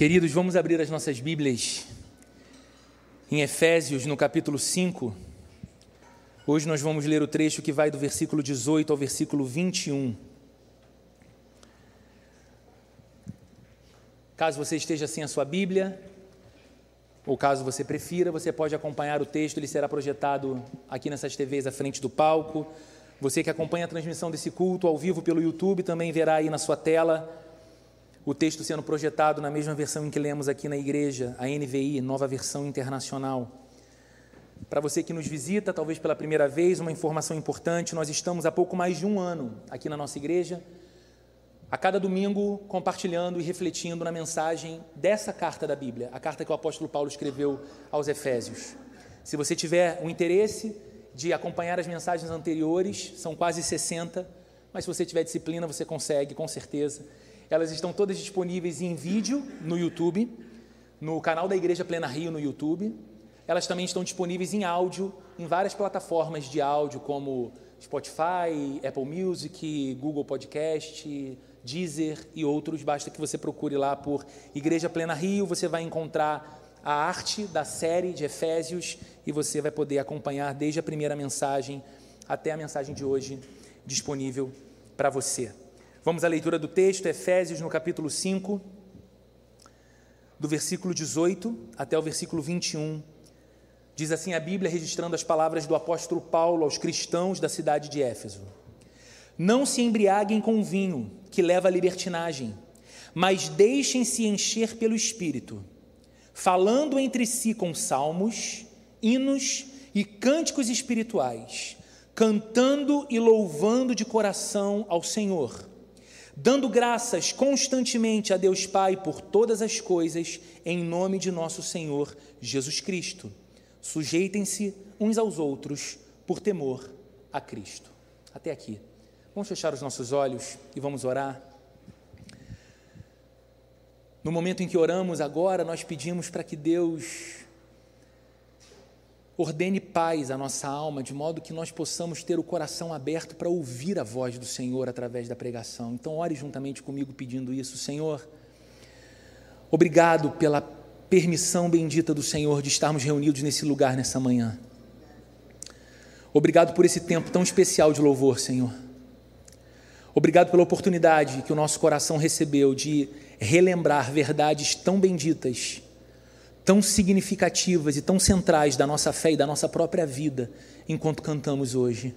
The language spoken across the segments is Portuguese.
Queridos, vamos abrir as nossas Bíblias em Efésios, no capítulo 5. Hoje nós vamos ler o trecho que vai do versículo 18 ao versículo 21. Caso você esteja sem a sua Bíblia, ou caso você prefira, você pode acompanhar o texto, ele será projetado aqui nessas TVs à frente do palco. Você que acompanha a transmissão desse culto ao vivo pelo YouTube também verá aí na sua tela o texto sendo projetado na mesma versão em que lemos aqui na igreja, a NVI, nova versão internacional. Para você que nos visita, talvez pela primeira vez, uma informação importante: nós estamos há pouco mais de um ano aqui na nossa igreja, a cada domingo compartilhando e refletindo na mensagem dessa carta da Bíblia, a carta que o apóstolo Paulo escreveu aos Efésios. Se você tiver um interesse de acompanhar as mensagens anteriores, são quase 60, mas se você tiver disciplina, você consegue, com certeza. Elas estão todas disponíveis em vídeo no YouTube, no canal da Igreja Plena Rio no YouTube. Elas também estão disponíveis em áudio em várias plataformas de áudio, como Spotify, Apple Music, Google Podcast, Deezer e outros. Basta que você procure lá por Igreja Plena Rio, você vai encontrar a arte da série de Efésios e você vai poder acompanhar desde a primeira mensagem até a mensagem de hoje disponível para você. Vamos à leitura do texto, Efésios, no capítulo 5, do versículo 18 até o versículo 21. Diz assim a Bíblia, registrando as palavras do apóstolo Paulo aos cristãos da cidade de Éfeso: Não se embriaguem com vinho, que leva à libertinagem, mas deixem-se encher pelo Espírito, falando entre si com salmos, hinos e cânticos espirituais, cantando e louvando de coração ao Senhor dando graças constantemente a Deus Pai por todas as coisas, em nome de nosso Senhor Jesus Cristo. Sujeitem-se uns aos outros por temor a Cristo. Até aqui. Vamos fechar os nossos olhos e vamos orar. No momento em que oramos agora, nós pedimos para que Deus Ordene paz à nossa alma, de modo que nós possamos ter o coração aberto para ouvir a voz do Senhor através da pregação. Então, ore juntamente comigo pedindo isso, Senhor. Obrigado pela permissão bendita do Senhor de estarmos reunidos nesse lugar nessa manhã. Obrigado por esse tempo tão especial de louvor, Senhor. Obrigado pela oportunidade que o nosso coração recebeu de relembrar verdades tão benditas tão significativas e tão centrais da nossa fé e da nossa própria vida enquanto cantamos hoje.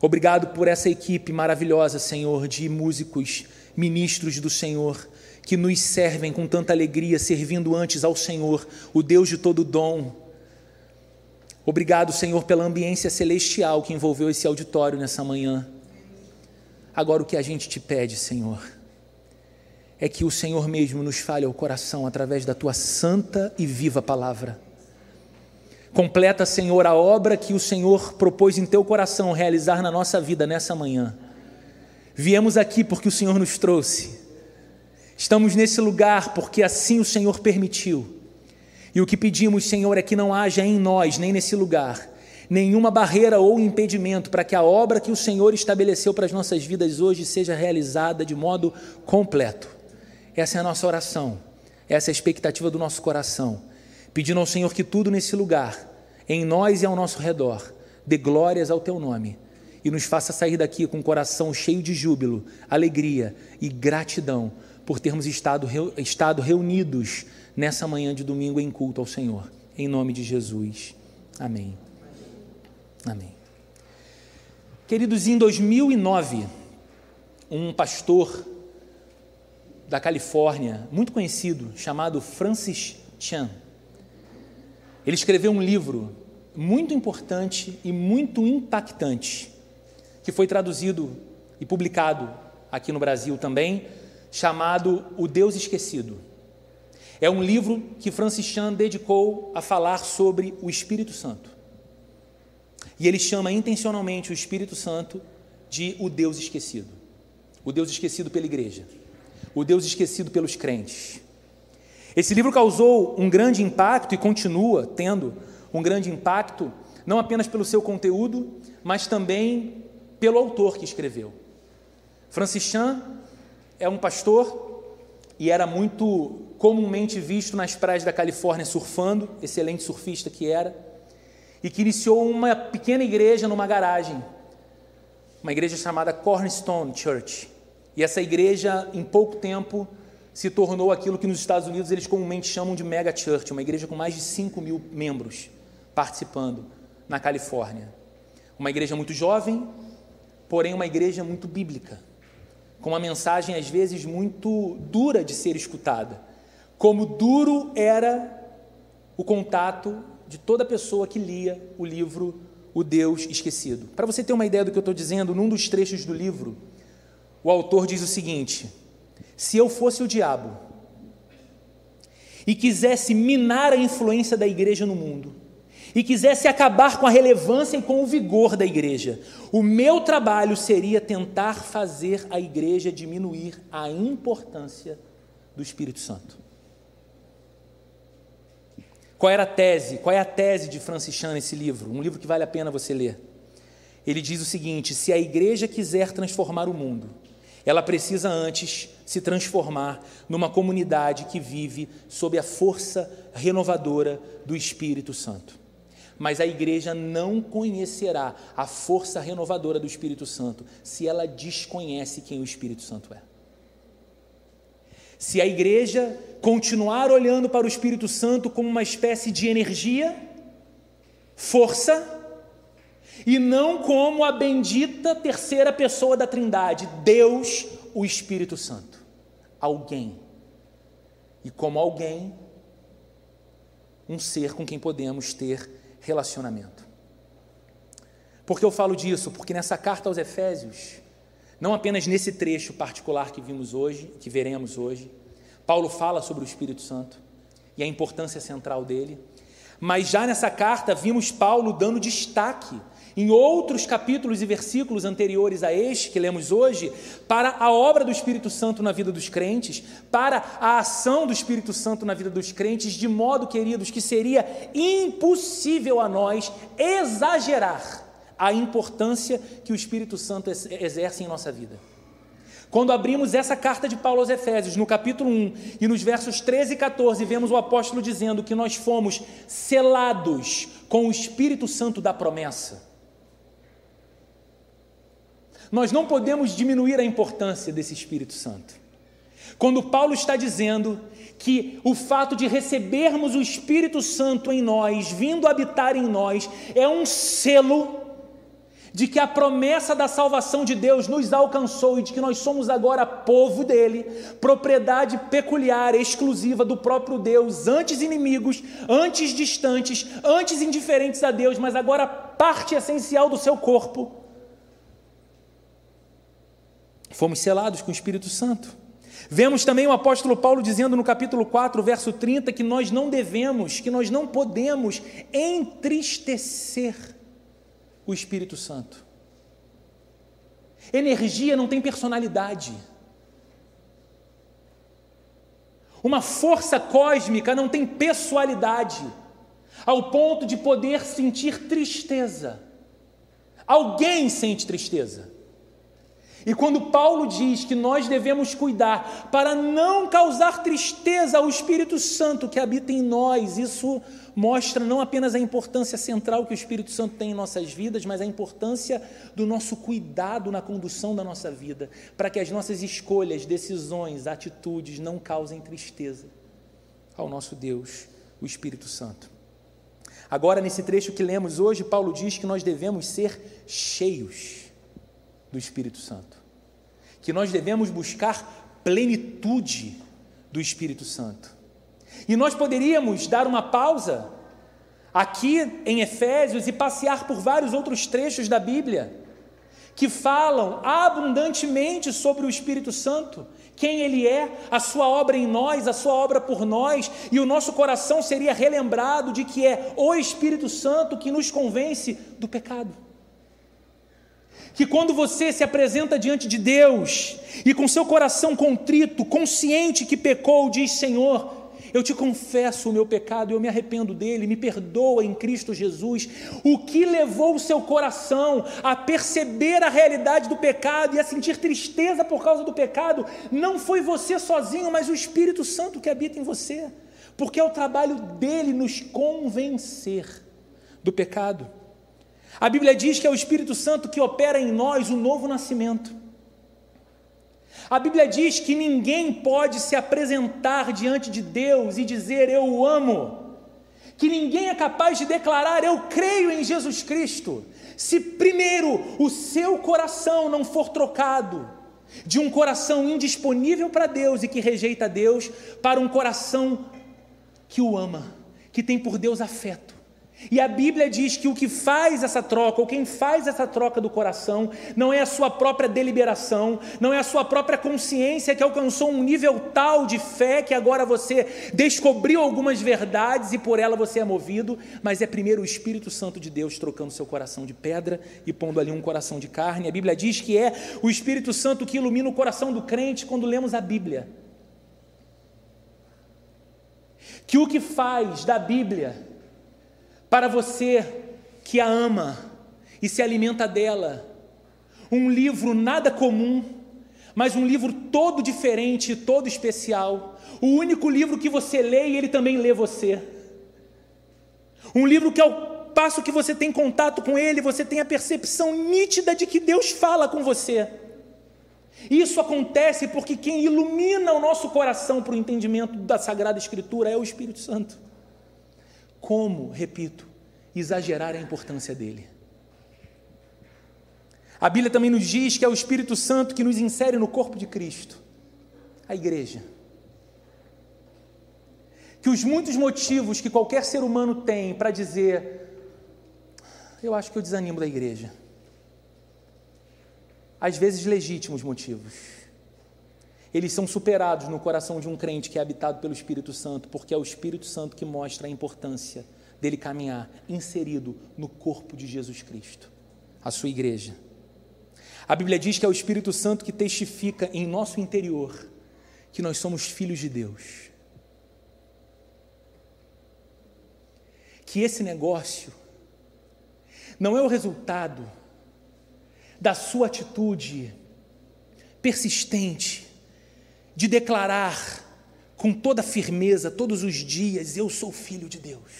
Obrigado por essa equipe maravilhosa, Senhor, de músicos, ministros do Senhor, que nos servem com tanta alegria, servindo antes ao Senhor, o Deus de todo dom. Obrigado, Senhor, pela ambiência celestial que envolveu esse auditório nessa manhã. Agora o que a gente te pede, Senhor, é que o Senhor mesmo nos fale ao coração através da tua santa e viva palavra. Completa, Senhor, a obra que o Senhor propôs em teu coração realizar na nossa vida nessa manhã. Viemos aqui porque o Senhor nos trouxe. Estamos nesse lugar porque assim o Senhor permitiu. E o que pedimos, Senhor, é que não haja em nós, nem nesse lugar, nenhuma barreira ou impedimento para que a obra que o Senhor estabeleceu para as nossas vidas hoje seja realizada de modo completo. Essa é a nossa oração, essa é a expectativa do nosso coração, pedindo ao Senhor que tudo nesse lugar, em nós e ao nosso redor, dê glórias ao teu nome e nos faça sair daqui com o coração cheio de júbilo, alegria e gratidão por termos estado, estado reunidos nessa manhã de domingo em culto ao Senhor. Em nome de Jesus. Amém. Amém. Queridos, em 2009, um pastor da Califórnia, muito conhecido, chamado Francis Chan. Ele escreveu um livro muito importante e muito impactante, que foi traduzido e publicado aqui no Brasil também, chamado O Deus Esquecido. É um livro que Francis Chan dedicou a falar sobre o Espírito Santo. E ele chama intencionalmente o Espírito Santo de o Deus esquecido. O Deus esquecido pela igreja o Deus esquecido pelos crentes. Esse livro causou um grande impacto e continua tendo um grande impacto, não apenas pelo seu conteúdo, mas também pelo autor que escreveu. Francis Chan é um pastor e era muito comumente visto nas praias da Califórnia surfando, excelente surfista que era, e que iniciou uma pequena igreja numa garagem, uma igreja chamada Cornerstone Church. E essa igreja, em pouco tempo, se tornou aquilo que nos Estados Unidos eles comumente chamam de mega church, uma igreja com mais de 5 mil membros participando na Califórnia. Uma igreja muito jovem, porém uma igreja muito bíblica, com uma mensagem às vezes muito dura de ser escutada. Como duro era o contato de toda pessoa que lia o livro O Deus Esquecido. Para você ter uma ideia do que eu estou dizendo, num dos trechos do livro, o autor diz o seguinte: Se eu fosse o diabo e quisesse minar a influência da igreja no mundo, e quisesse acabar com a relevância e com o vigor da igreja, o meu trabalho seria tentar fazer a igreja diminuir a importância do Espírito Santo. Qual era a tese? Qual é a tese de Francis Chan nesse livro? Um livro que vale a pena você ler. Ele diz o seguinte: se a igreja quiser transformar o mundo, ela precisa antes se transformar numa comunidade que vive sob a força renovadora do Espírito Santo. Mas a igreja não conhecerá a força renovadora do Espírito Santo se ela desconhece quem o Espírito Santo é. Se a igreja continuar olhando para o Espírito Santo como uma espécie de energia, força, e não como a bendita terceira pessoa da Trindade, Deus, o Espírito Santo. Alguém. E como alguém, um ser com quem podemos ter relacionamento. Por que eu falo disso? Porque nessa carta aos Efésios, não apenas nesse trecho particular que vimos hoje, que veremos hoje, Paulo fala sobre o Espírito Santo e a importância central dele, mas já nessa carta vimos Paulo dando destaque em outros capítulos e versículos anteriores a este que lemos hoje, para a obra do Espírito Santo na vida dos crentes, para a ação do Espírito Santo na vida dos crentes, de modo, queridos, que seria impossível a nós exagerar a importância que o Espírito Santo exerce em nossa vida. Quando abrimos essa carta de Paulo aos Efésios, no capítulo 1 e nos versos 13 e 14, vemos o apóstolo dizendo que nós fomos selados com o Espírito Santo da promessa. Nós não podemos diminuir a importância desse Espírito Santo. Quando Paulo está dizendo que o fato de recebermos o Espírito Santo em nós, vindo habitar em nós, é um selo de que a promessa da salvação de Deus nos alcançou e de que nós somos agora povo dele, propriedade peculiar, exclusiva do próprio Deus, antes inimigos, antes distantes, antes indiferentes a Deus, mas agora parte essencial do seu corpo. Fomos selados com o Espírito Santo. Vemos também o apóstolo Paulo dizendo no capítulo 4, verso 30, que nós não devemos, que nós não podemos entristecer o Espírito Santo. Energia não tem personalidade. Uma força cósmica não tem pessoalidade, ao ponto de poder sentir tristeza. Alguém sente tristeza. E quando Paulo diz que nós devemos cuidar para não causar tristeza ao Espírito Santo que habita em nós, isso mostra não apenas a importância central que o Espírito Santo tem em nossas vidas, mas a importância do nosso cuidado na condução da nossa vida, para que as nossas escolhas, decisões, atitudes não causem tristeza ao nosso Deus, o Espírito Santo. Agora, nesse trecho que lemos hoje, Paulo diz que nós devemos ser cheios do Espírito Santo que nós devemos buscar plenitude do Espírito Santo. E nós poderíamos dar uma pausa aqui em Efésios e passear por vários outros trechos da Bíblia que falam abundantemente sobre o Espírito Santo, quem ele é, a sua obra em nós, a sua obra por nós, e o nosso coração seria relembrado de que é o Espírito Santo que nos convence do pecado que quando você se apresenta diante de Deus e com seu coração contrito, consciente que pecou, diz: Senhor, eu te confesso o meu pecado, eu me arrependo dele, me perdoa em Cristo Jesus. O que levou o seu coração a perceber a realidade do pecado e a sentir tristeza por causa do pecado não foi você sozinho, mas o Espírito Santo que habita em você, porque é o trabalho dele nos convencer do pecado. A Bíblia diz que é o Espírito Santo que opera em nós o novo nascimento. A Bíblia diz que ninguém pode se apresentar diante de Deus e dizer eu o amo, que ninguém é capaz de declarar eu creio em Jesus Cristo, se primeiro o seu coração não for trocado de um coração indisponível para Deus e que rejeita Deus, para um coração que o ama, que tem por Deus afeto e a Bíblia diz que o que faz essa troca, ou quem faz essa troca do coração, não é a sua própria deliberação, não é a sua própria consciência que alcançou um nível tal de fé que agora você descobriu algumas verdades e por ela você é movido, mas é primeiro o Espírito Santo de Deus trocando seu coração de pedra e pondo ali um coração de carne. A Bíblia diz que é o Espírito Santo que ilumina o coração do crente quando lemos a Bíblia. Que o que faz da Bíblia para você que a ama e se alimenta dela. Um livro nada comum, mas um livro todo diferente, todo especial. O único livro que você lê e ele também lê você. Um livro que ao passo que você tem contato com ele, você tem a percepção nítida de que Deus fala com você. Isso acontece porque quem ilumina o nosso coração para o entendimento da Sagrada Escritura é o Espírito Santo. Como, repito, exagerar a importância dele? A Bíblia também nos diz que é o Espírito Santo que nos insere no corpo de Cristo, a igreja. Que os muitos motivos que qualquer ser humano tem para dizer, eu acho que eu desanimo da igreja, às vezes legítimos motivos, eles são superados no coração de um crente que é habitado pelo Espírito Santo, porque é o Espírito Santo que mostra a importância dele caminhar inserido no corpo de Jesus Cristo, a sua igreja. A Bíblia diz que é o Espírito Santo que testifica em nosso interior que nós somos filhos de Deus. Que esse negócio não é o resultado da sua atitude persistente de declarar com toda firmeza, todos os dias: Eu sou filho de Deus,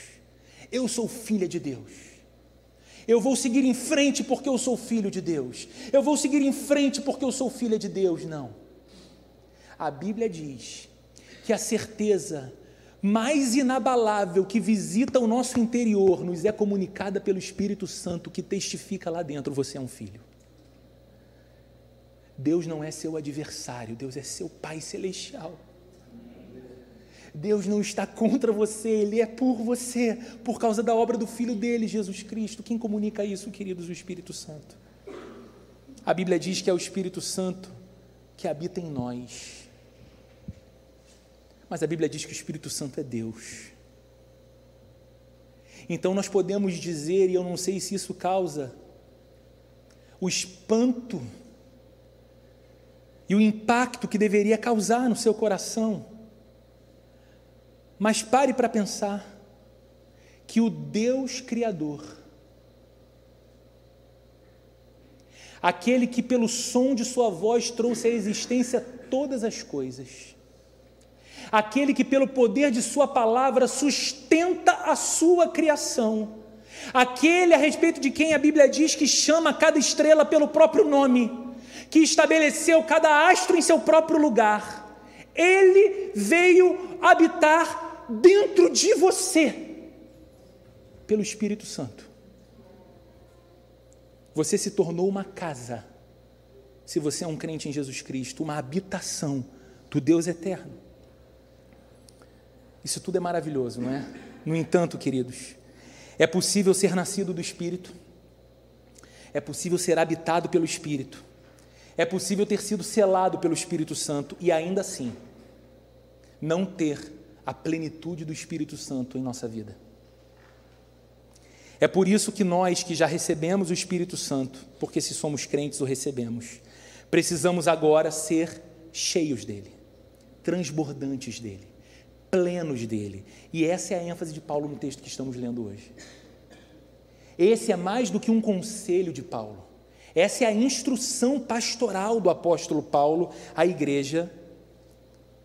eu sou filha de Deus. Eu vou seguir em frente porque eu sou filho de Deus. Eu vou seguir em frente porque eu sou filha de Deus. Não. A Bíblia diz que a certeza mais inabalável que visita o nosso interior nos é comunicada pelo Espírito Santo que testifica lá dentro: você é um filho. Deus não é seu adversário, Deus é seu Pai celestial. Deus não está contra você, Ele é por você, por causa da obra do Filho dele, Jesus Cristo. Quem comunica isso, queridos? O Espírito Santo. A Bíblia diz que é o Espírito Santo que habita em nós. Mas a Bíblia diz que o Espírito Santo é Deus. Então nós podemos dizer, e eu não sei se isso causa o espanto e o impacto que deveria causar no seu coração. Mas pare para pensar que o Deus Criador, aquele que pelo som de Sua voz trouxe à existência todas as coisas, aquele que pelo poder de Sua palavra sustenta a Sua criação, aquele a respeito de quem a Bíblia diz que chama cada estrela pelo próprio nome, que estabeleceu cada astro em seu próprio lugar. Ele veio habitar dentro de você pelo Espírito Santo. Você se tornou uma casa, se você é um crente em Jesus Cristo, uma habitação do Deus eterno. Isso tudo é maravilhoso, não é? No entanto, queridos, é possível ser nascido do Espírito, é possível ser habitado pelo Espírito, é possível ter sido selado pelo Espírito Santo e ainda assim não ter a plenitude do Espírito Santo em nossa vida. É por isso que nós que já recebemos o Espírito Santo, porque se somos crentes o recebemos, precisamos agora ser cheios dele, transbordantes dele, plenos dele. E essa é a ênfase de Paulo no texto que estamos lendo hoje. Esse é mais do que um conselho de Paulo. Essa é a instrução pastoral do apóstolo Paulo à igreja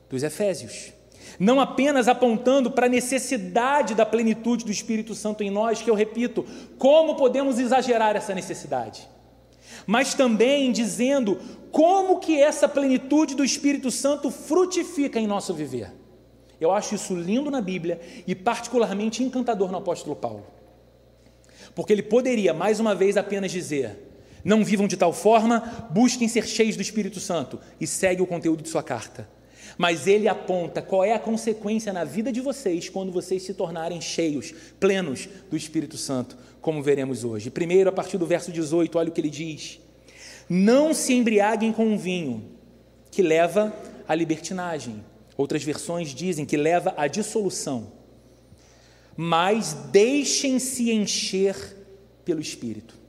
dos Efésios. Não apenas apontando para a necessidade da plenitude do Espírito Santo em nós, que eu repito, como podemos exagerar essa necessidade? Mas também dizendo como que essa plenitude do Espírito Santo frutifica em nosso viver. Eu acho isso lindo na Bíblia e particularmente encantador no apóstolo Paulo. Porque ele poderia, mais uma vez, apenas dizer: não vivam de tal forma, busquem ser cheios do Espírito Santo e segue o conteúdo de sua carta. Mas ele aponta qual é a consequência na vida de vocês quando vocês se tornarem cheios, plenos do Espírito Santo, como veremos hoje. Primeiro, a partir do verso 18, olha o que ele diz: Não se embriaguem com o vinho, que leva à libertinagem. Outras versões dizem que leva à dissolução. Mas deixem-se encher pelo Espírito.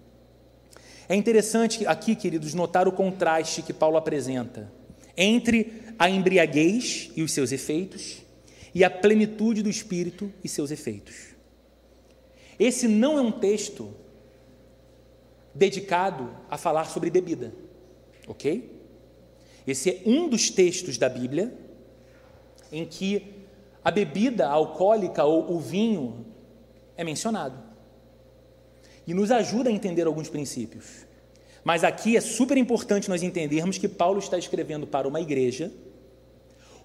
É interessante aqui, queridos, notar o contraste que Paulo apresenta entre a embriaguez e os seus efeitos e a plenitude do Espírito e seus efeitos. Esse não é um texto dedicado a falar sobre bebida, ok? Esse é um dos textos da Bíblia em que a bebida alcoólica ou o vinho é mencionado e nos ajuda a entender alguns princípios. Mas aqui é super importante nós entendermos que Paulo está escrevendo para uma igreja,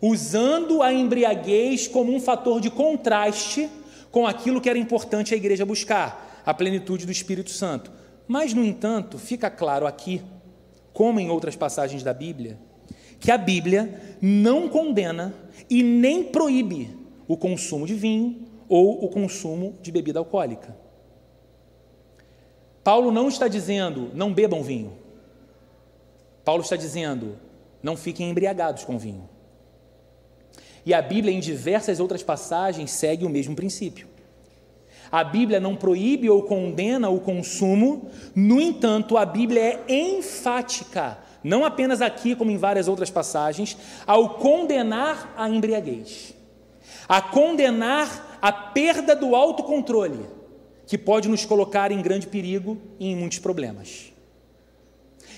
usando a embriaguez como um fator de contraste com aquilo que era importante a igreja buscar, a plenitude do Espírito Santo. Mas, no entanto, fica claro aqui, como em outras passagens da Bíblia, que a Bíblia não condena e nem proíbe o consumo de vinho ou o consumo de bebida alcoólica. Paulo não está dizendo não bebam vinho. Paulo está dizendo não fiquem embriagados com vinho. E a Bíblia, em diversas outras passagens, segue o mesmo princípio. A Bíblia não proíbe ou condena o consumo, no entanto, a Bíblia é enfática, não apenas aqui, como em várias outras passagens, ao condenar a embriaguez, a condenar a perda do autocontrole que pode nos colocar em grande perigo e em muitos problemas.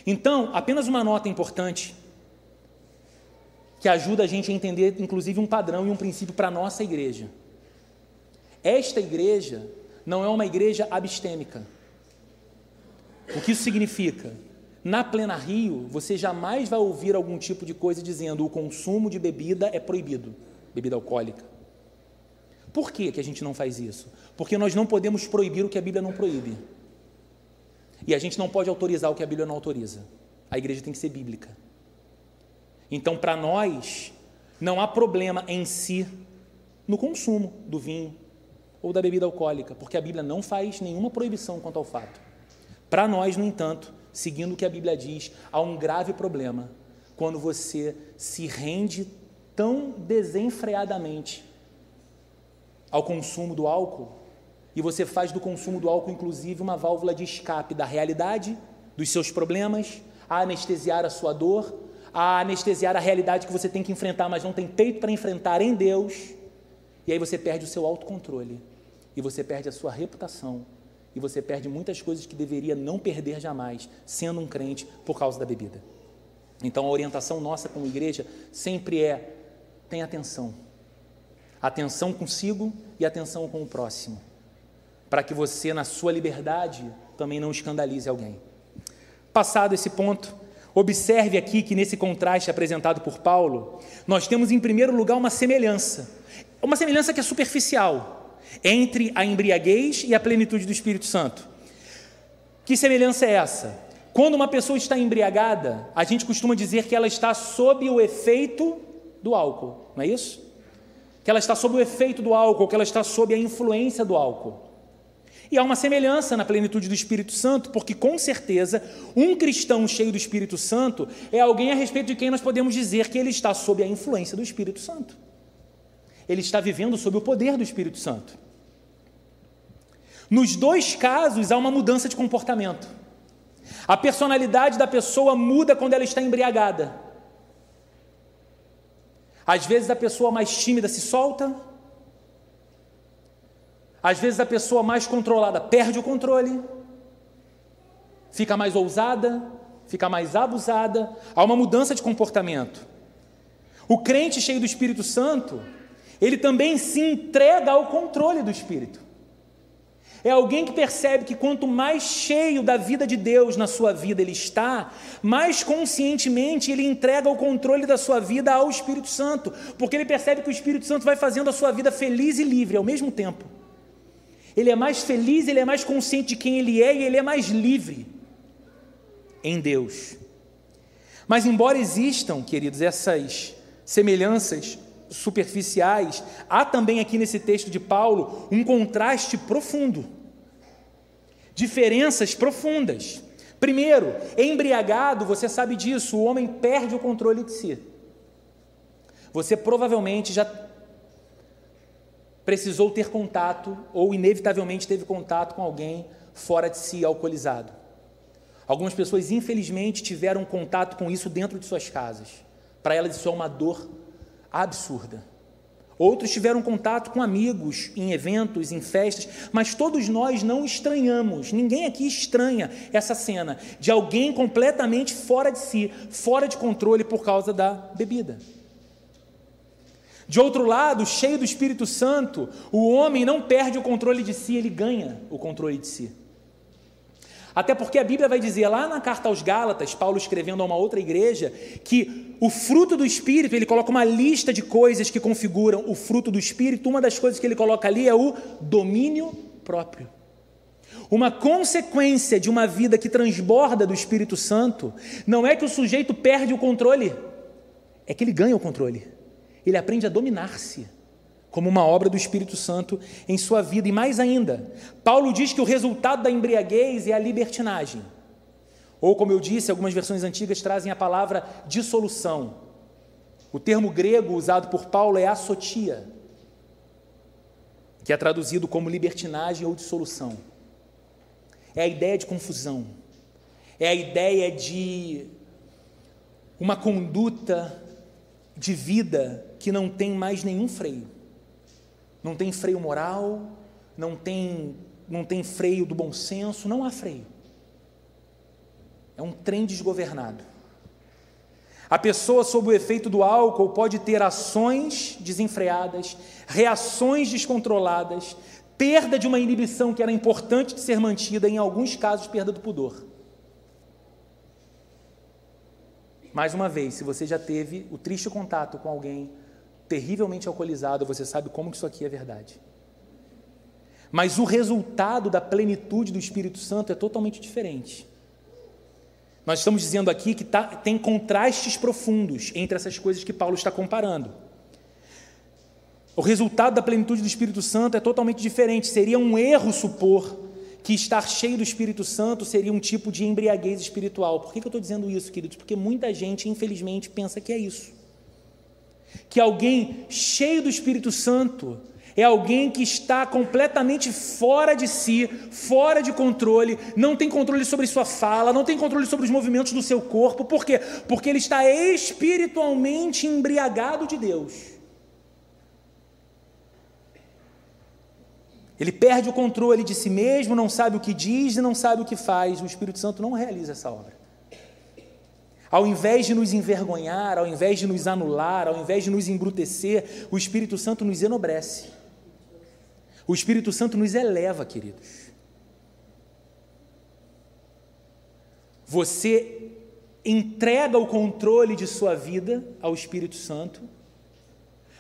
Então, apenas uma nota importante que ajuda a gente a entender, inclusive, um padrão e um princípio para a nossa igreja. Esta igreja não é uma igreja abstêmica. O que isso significa? Na Plena Rio, você jamais vai ouvir algum tipo de coisa dizendo o consumo de bebida é proibido, bebida alcoólica. Por que, que a gente não faz isso? Porque nós não podemos proibir o que a Bíblia não proíbe. E a gente não pode autorizar o que a Bíblia não autoriza. A igreja tem que ser bíblica. Então, para nós, não há problema em si no consumo do vinho ou da bebida alcoólica, porque a Bíblia não faz nenhuma proibição quanto ao fato. Para nós, no entanto, seguindo o que a Bíblia diz, há um grave problema quando você se rende tão desenfreadamente ao consumo do álcool e você faz do consumo do álcool, inclusive, uma válvula de escape da realidade, dos seus problemas, a anestesiar a sua dor, a anestesiar a realidade que você tem que enfrentar, mas não tem peito para enfrentar em Deus. E aí você perde o seu autocontrole, e você perde a sua reputação, e você perde muitas coisas que deveria não perder jamais, sendo um crente, por causa da bebida. Então a orientação nossa como igreja sempre é: tenha atenção atenção consigo e atenção com o próximo, para que você, na sua liberdade, também não escandalize alguém. Passado esse ponto, observe aqui que nesse contraste apresentado por Paulo, nós temos em primeiro lugar uma semelhança, uma semelhança que é superficial, entre a embriaguez e a plenitude do Espírito Santo. Que semelhança é essa? Quando uma pessoa está embriagada, a gente costuma dizer que ela está sob o efeito do álcool, não é isso? Que ela está sob o efeito do álcool, que ela está sob a influência do álcool. E há uma semelhança na plenitude do Espírito Santo, porque com certeza um cristão cheio do Espírito Santo é alguém a respeito de quem nós podemos dizer que ele está sob a influência do Espírito Santo. Ele está vivendo sob o poder do Espírito Santo. Nos dois casos há uma mudança de comportamento. A personalidade da pessoa muda quando ela está embriagada. Às vezes a pessoa mais tímida se solta. Às vezes a pessoa mais controlada perde o controle. Fica mais ousada, fica mais abusada. Há uma mudança de comportamento. O crente cheio do Espírito Santo, ele também se entrega ao controle do Espírito. É alguém que percebe que quanto mais cheio da vida de Deus na sua vida ele está, mais conscientemente ele entrega o controle da sua vida ao Espírito Santo, porque ele percebe que o Espírito Santo vai fazendo a sua vida feliz e livre ao mesmo tempo. Ele é mais feliz, ele é mais consciente de quem ele é e ele é mais livre em Deus. Mas, embora existam, queridos, essas semelhanças superficiais, há também aqui nesse texto de Paulo um contraste profundo, diferenças profundas. Primeiro, embriagado, você sabe disso, o homem perde o controle de si. Você provavelmente já precisou ter contato, ou inevitavelmente teve contato com alguém fora de si, alcoolizado. Algumas pessoas, infelizmente, tiveram contato com isso dentro de suas casas. Para elas, isso é uma dor absurda. Outros tiveram contato com amigos em eventos, em festas, mas todos nós não estranhamos, ninguém aqui estranha essa cena de alguém completamente fora de si, fora de controle por causa da bebida. De outro lado, cheio do Espírito Santo, o homem não perde o controle de si, ele ganha o controle de si. Até porque a Bíblia vai dizer lá na carta aos Gálatas, Paulo escrevendo a uma outra igreja, que o fruto do Espírito, ele coloca uma lista de coisas que configuram o fruto do Espírito. Uma das coisas que ele coloca ali é o domínio próprio. Uma consequência de uma vida que transborda do Espírito Santo não é que o sujeito perde o controle, é que ele ganha o controle. Ele aprende a dominar-se como uma obra do Espírito Santo em sua vida. E mais ainda, Paulo diz que o resultado da embriaguez é a libertinagem. Ou, como eu disse, algumas versões antigas trazem a palavra dissolução. O termo grego usado por Paulo é assotia, que é traduzido como libertinagem ou dissolução. É a ideia de confusão, é a ideia de uma conduta de vida que não tem mais nenhum freio. Não tem freio moral, não tem, não tem freio do bom senso, não há freio. É um trem desgovernado. A pessoa sob o efeito do álcool pode ter ações desenfreadas, reações descontroladas, perda de uma inibição que era importante de ser mantida, em alguns casos, perda do pudor. Mais uma vez, se você já teve o triste contato com alguém terrivelmente alcoolizado, você sabe como que isso aqui é verdade. Mas o resultado da plenitude do Espírito Santo é totalmente diferente. Nós estamos dizendo aqui que tá, tem contrastes profundos entre essas coisas que Paulo está comparando. O resultado da plenitude do Espírito Santo é totalmente diferente. Seria um erro supor que estar cheio do Espírito Santo seria um tipo de embriaguez espiritual. Por que, que eu estou dizendo isso, queridos? Porque muita gente, infelizmente, pensa que é isso que alguém cheio do Espírito Santo é alguém que está completamente fora de si, fora de controle, não tem controle sobre sua fala, não tem controle sobre os movimentos do seu corpo. Por quê? Porque ele está espiritualmente embriagado de Deus. Ele perde o controle de si mesmo, não sabe o que diz e não sabe o que faz. O Espírito Santo não realiza essa obra. Ao invés de nos envergonhar, ao invés de nos anular, ao invés de nos embrutecer, o Espírito Santo nos enobrece. O Espírito Santo nos eleva, queridos. Você entrega o controle de sua vida ao Espírito Santo,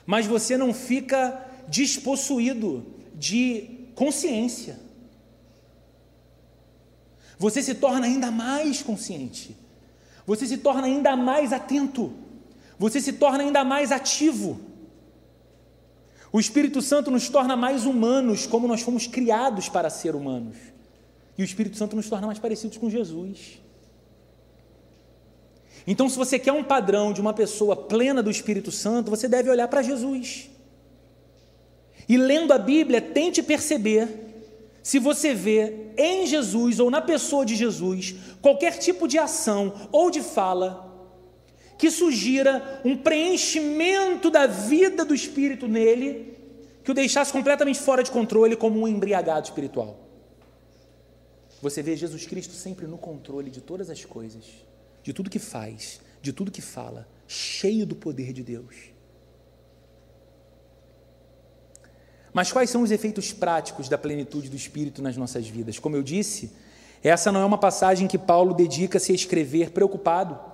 mas você não fica despossuído de consciência. Você se torna ainda mais consciente você se torna ainda mais atento, você se torna ainda mais ativo. O Espírito Santo nos torna mais humanos, como nós fomos criados para ser humanos. E o Espírito Santo nos torna mais parecidos com Jesus. Então, se você quer um padrão de uma pessoa plena do Espírito Santo, você deve olhar para Jesus. E lendo a Bíblia, tente perceber se você vê em Jesus ou na pessoa de Jesus qualquer tipo de ação ou de fala que sugira um preenchimento da vida do espírito nele, que o deixasse completamente fora de controle, como um embriagado espiritual. Você vê Jesus Cristo sempre no controle de todas as coisas, de tudo que faz, de tudo que fala, cheio do poder de Deus. Mas quais são os efeitos práticos da plenitude do Espírito nas nossas vidas? Como eu disse, essa não é uma passagem que Paulo dedica-se a escrever preocupado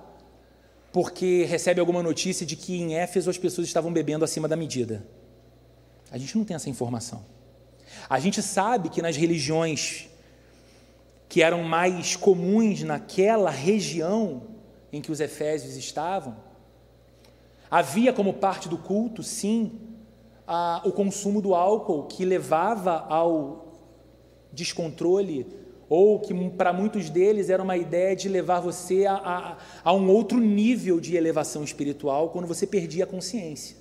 porque recebe alguma notícia de que em Éfeso as pessoas estavam bebendo acima da medida. A gente não tem essa informação. A gente sabe que nas religiões que eram mais comuns naquela região em que os efésios estavam, havia como parte do culto, sim, a, o consumo do álcool que levava ao descontrole ou que para muitos deles era uma ideia de levar você a, a, a, um outro nível de elevação espiritual quando você perdia a consciência.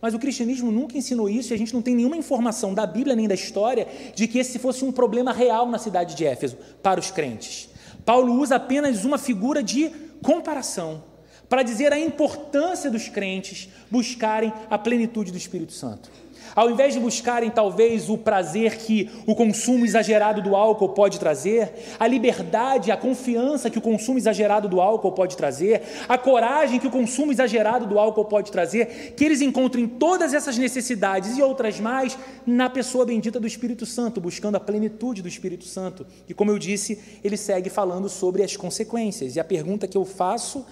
Mas o cristianismo nunca ensinou isso e a gente não tem nenhuma informação da Bíblia nem da história de que esse fosse um problema real na cidade de Éfeso para os crentes. Paulo usa apenas uma figura de comparação para dizer a importância dos crentes buscarem a plenitude do Espírito Santo. Ao invés de buscarem talvez o prazer que o consumo exagerado do álcool pode trazer, a liberdade, a confiança que o consumo exagerado do álcool pode trazer, a coragem que o consumo exagerado do álcool pode trazer, que eles encontrem todas essas necessidades e outras mais na pessoa bendita do Espírito Santo, buscando a plenitude do Espírito Santo. E como eu disse, ele segue falando sobre as consequências. E a pergunta que eu faço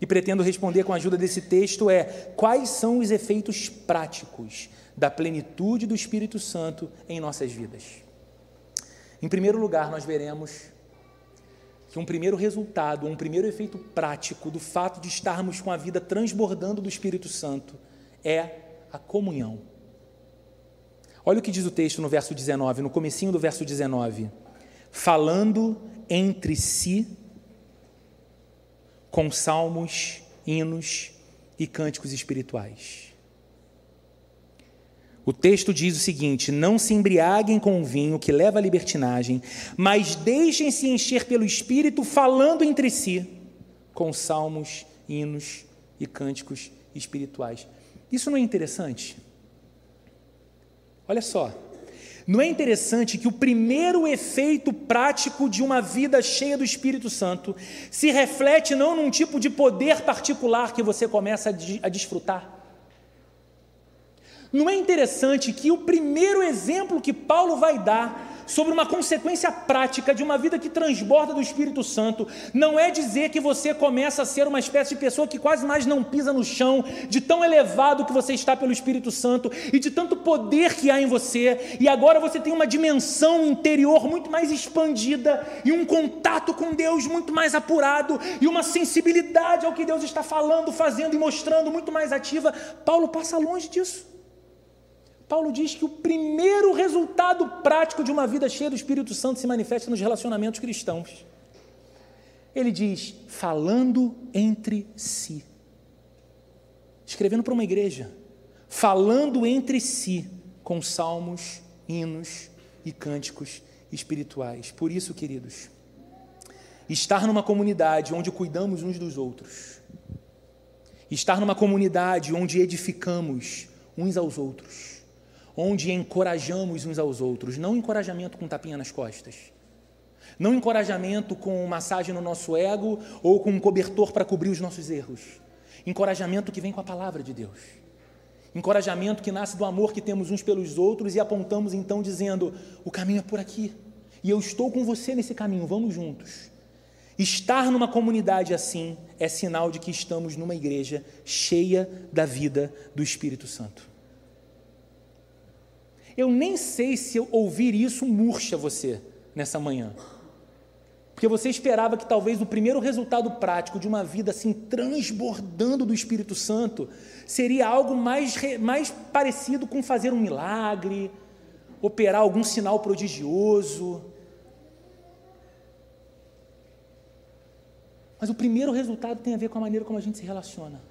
e pretendo responder com a ajuda desse texto é: quais são os efeitos práticos da plenitude do Espírito Santo em nossas vidas. Em primeiro lugar, nós veremos que um primeiro resultado, um primeiro efeito prático do fato de estarmos com a vida transbordando do Espírito Santo é a comunhão. Olha o que diz o texto no verso 19, no comecinho do verso 19. Falando entre si com salmos, hinos e cânticos espirituais. O texto diz o seguinte: Não se embriaguem com o vinho que leva à libertinagem, mas deixem-se encher pelo Espírito, falando entre si, com salmos, hinos e cânticos espirituais. Isso não é interessante? Olha só, não é interessante que o primeiro efeito prático de uma vida cheia do Espírito Santo se reflete não num tipo de poder particular que você começa a desfrutar? Não é interessante que o primeiro exemplo que Paulo vai dar sobre uma consequência prática de uma vida que transborda do Espírito Santo, não é dizer que você começa a ser uma espécie de pessoa que quase mais não pisa no chão, de tão elevado que você está pelo Espírito Santo e de tanto poder que há em você, e agora você tem uma dimensão interior muito mais expandida e um contato com Deus muito mais apurado e uma sensibilidade ao que Deus está falando, fazendo e mostrando muito mais ativa. Paulo passa longe disso. Paulo diz que o primeiro resultado prático de uma vida cheia do Espírito Santo se manifesta nos relacionamentos cristãos. Ele diz, falando entre si. Escrevendo para uma igreja, falando entre si com salmos, hinos e cânticos espirituais. Por isso, queridos, estar numa comunidade onde cuidamos uns dos outros, estar numa comunidade onde edificamos uns aos outros, onde encorajamos uns aos outros, não encorajamento com tapinha nas costas, não encorajamento com massagem no nosso ego ou com um cobertor para cobrir os nossos erros, encorajamento que vem com a palavra de Deus, encorajamento que nasce do amor que temos uns pelos outros e apontamos então dizendo: o caminho é por aqui. E eu estou com você nesse caminho, vamos juntos. Estar numa comunidade assim é sinal de que estamos numa igreja cheia da vida do Espírito Santo. Eu nem sei se ouvir isso murcha você nessa manhã. Porque você esperava que talvez o primeiro resultado prático de uma vida assim transbordando do Espírito Santo seria algo mais, mais parecido com fazer um milagre, operar algum sinal prodigioso. Mas o primeiro resultado tem a ver com a maneira como a gente se relaciona.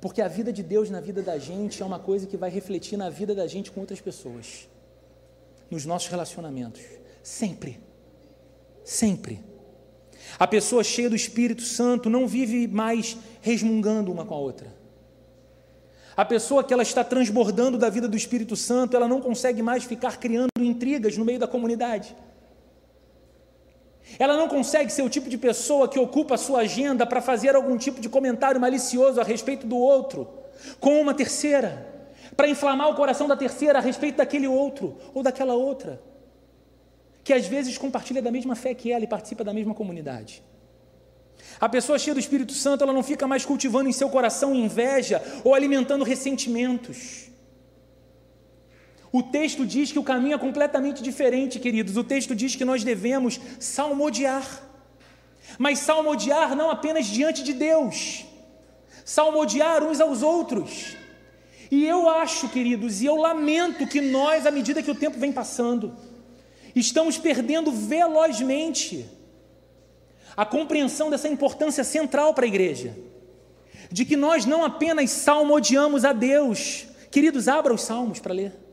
Porque a vida de Deus na vida da gente é uma coisa que vai refletir na vida da gente com outras pessoas, nos nossos relacionamentos. Sempre. Sempre. A pessoa cheia do Espírito Santo não vive mais resmungando uma com a outra. A pessoa que ela está transbordando da vida do Espírito Santo, ela não consegue mais ficar criando intrigas no meio da comunidade. Ela não consegue ser o tipo de pessoa que ocupa a sua agenda para fazer algum tipo de comentário malicioso a respeito do outro, com uma terceira, para inflamar o coração da terceira a respeito daquele outro ou daquela outra, que às vezes compartilha da mesma fé que ela e participa da mesma comunidade. A pessoa cheia do Espírito Santo, ela não fica mais cultivando em seu coração inveja ou alimentando ressentimentos. O texto diz que o caminho é completamente diferente, queridos. O texto diz que nós devemos salmodiar. Mas salmodiar não apenas diante de Deus, salmodiar uns aos outros. E eu acho, queridos, e eu lamento que nós, à medida que o tempo vem passando, estamos perdendo velozmente a compreensão dessa importância central para a igreja, de que nós não apenas salmodiamos a Deus, queridos, abra os salmos para ler.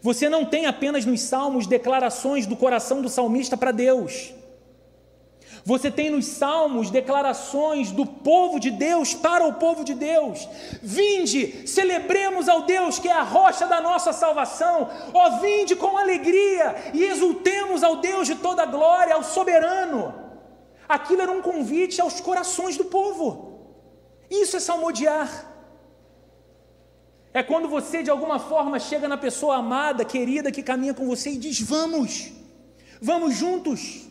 Você não tem apenas nos salmos declarações do coração do salmista para Deus. Você tem nos salmos declarações do povo de Deus para o povo de Deus. Vinde, celebremos ao Deus que é a rocha da nossa salvação. Ó, vinde com alegria e exultemos ao Deus de toda glória, ao soberano. Aquilo era um convite aos corações do povo. Isso é salmodiar. É quando você de alguma forma chega na pessoa amada, querida que caminha com você e diz: Vamos, vamos juntos.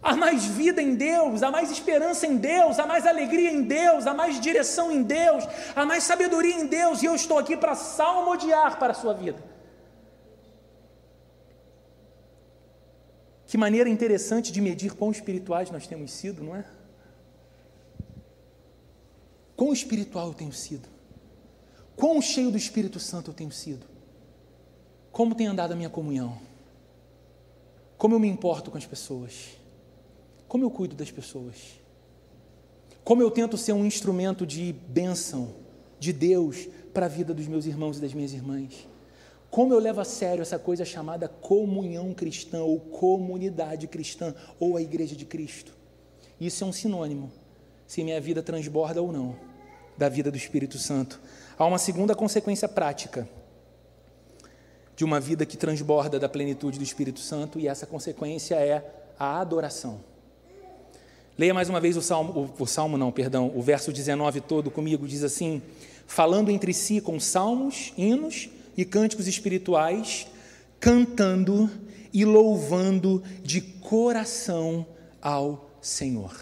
Há mais vida em Deus, há mais esperança em Deus, há mais alegria em Deus, há mais direção em Deus, há mais sabedoria em Deus, e eu estou aqui para salmodiar para a sua vida. Que maneira interessante de medir quão espirituais nós temos sido, não é? Quão espiritual eu tenho sido? Quão cheio do Espírito Santo eu tenho sido? Como tem andado a minha comunhão? Como eu me importo com as pessoas? Como eu cuido das pessoas? Como eu tento ser um instrumento de bênção de Deus para a vida dos meus irmãos e das minhas irmãs? Como eu levo a sério essa coisa chamada comunhão cristã ou comunidade cristã ou a igreja de Cristo? Isso é um sinônimo se minha vida transborda ou não da vida do Espírito Santo Há uma segunda consequência prática de uma vida que transborda da plenitude do Espírito Santo, e essa consequência é a adoração. Leia mais uma vez o salmo, o, o salmo não, perdão, o verso 19 todo comigo diz assim: falando entre si com salmos, hinos e cânticos espirituais, cantando e louvando de coração ao Senhor.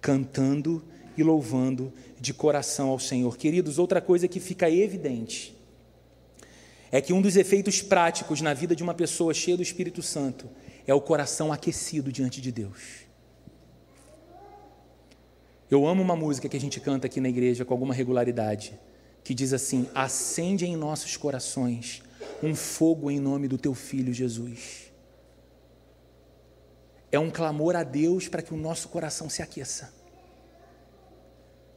Cantando e louvando de coração ao Senhor. Queridos, outra coisa que fica evidente é que um dos efeitos práticos na vida de uma pessoa cheia do Espírito Santo é o coração aquecido diante de Deus. Eu amo uma música que a gente canta aqui na igreja com alguma regularidade, que diz assim: acende em nossos corações um fogo em nome do teu filho Jesus. É um clamor a Deus para que o nosso coração se aqueça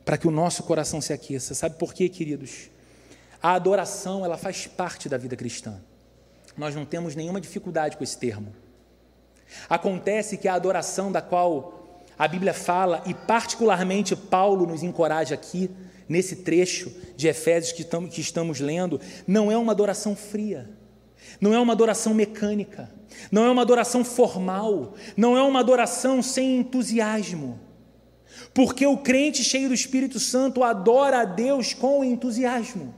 para que o nosso coração se aqueça. Sabe por quê, queridos? A adoração, ela faz parte da vida cristã. Nós não temos nenhuma dificuldade com esse termo. Acontece que a adoração da qual a Bíblia fala, e particularmente Paulo nos encoraja aqui, nesse trecho de Efésios que, que estamos lendo, não é uma adoração fria, não é uma adoração mecânica, não é uma adoração formal, não é uma adoração sem entusiasmo. Porque o crente cheio do Espírito Santo adora a Deus com entusiasmo.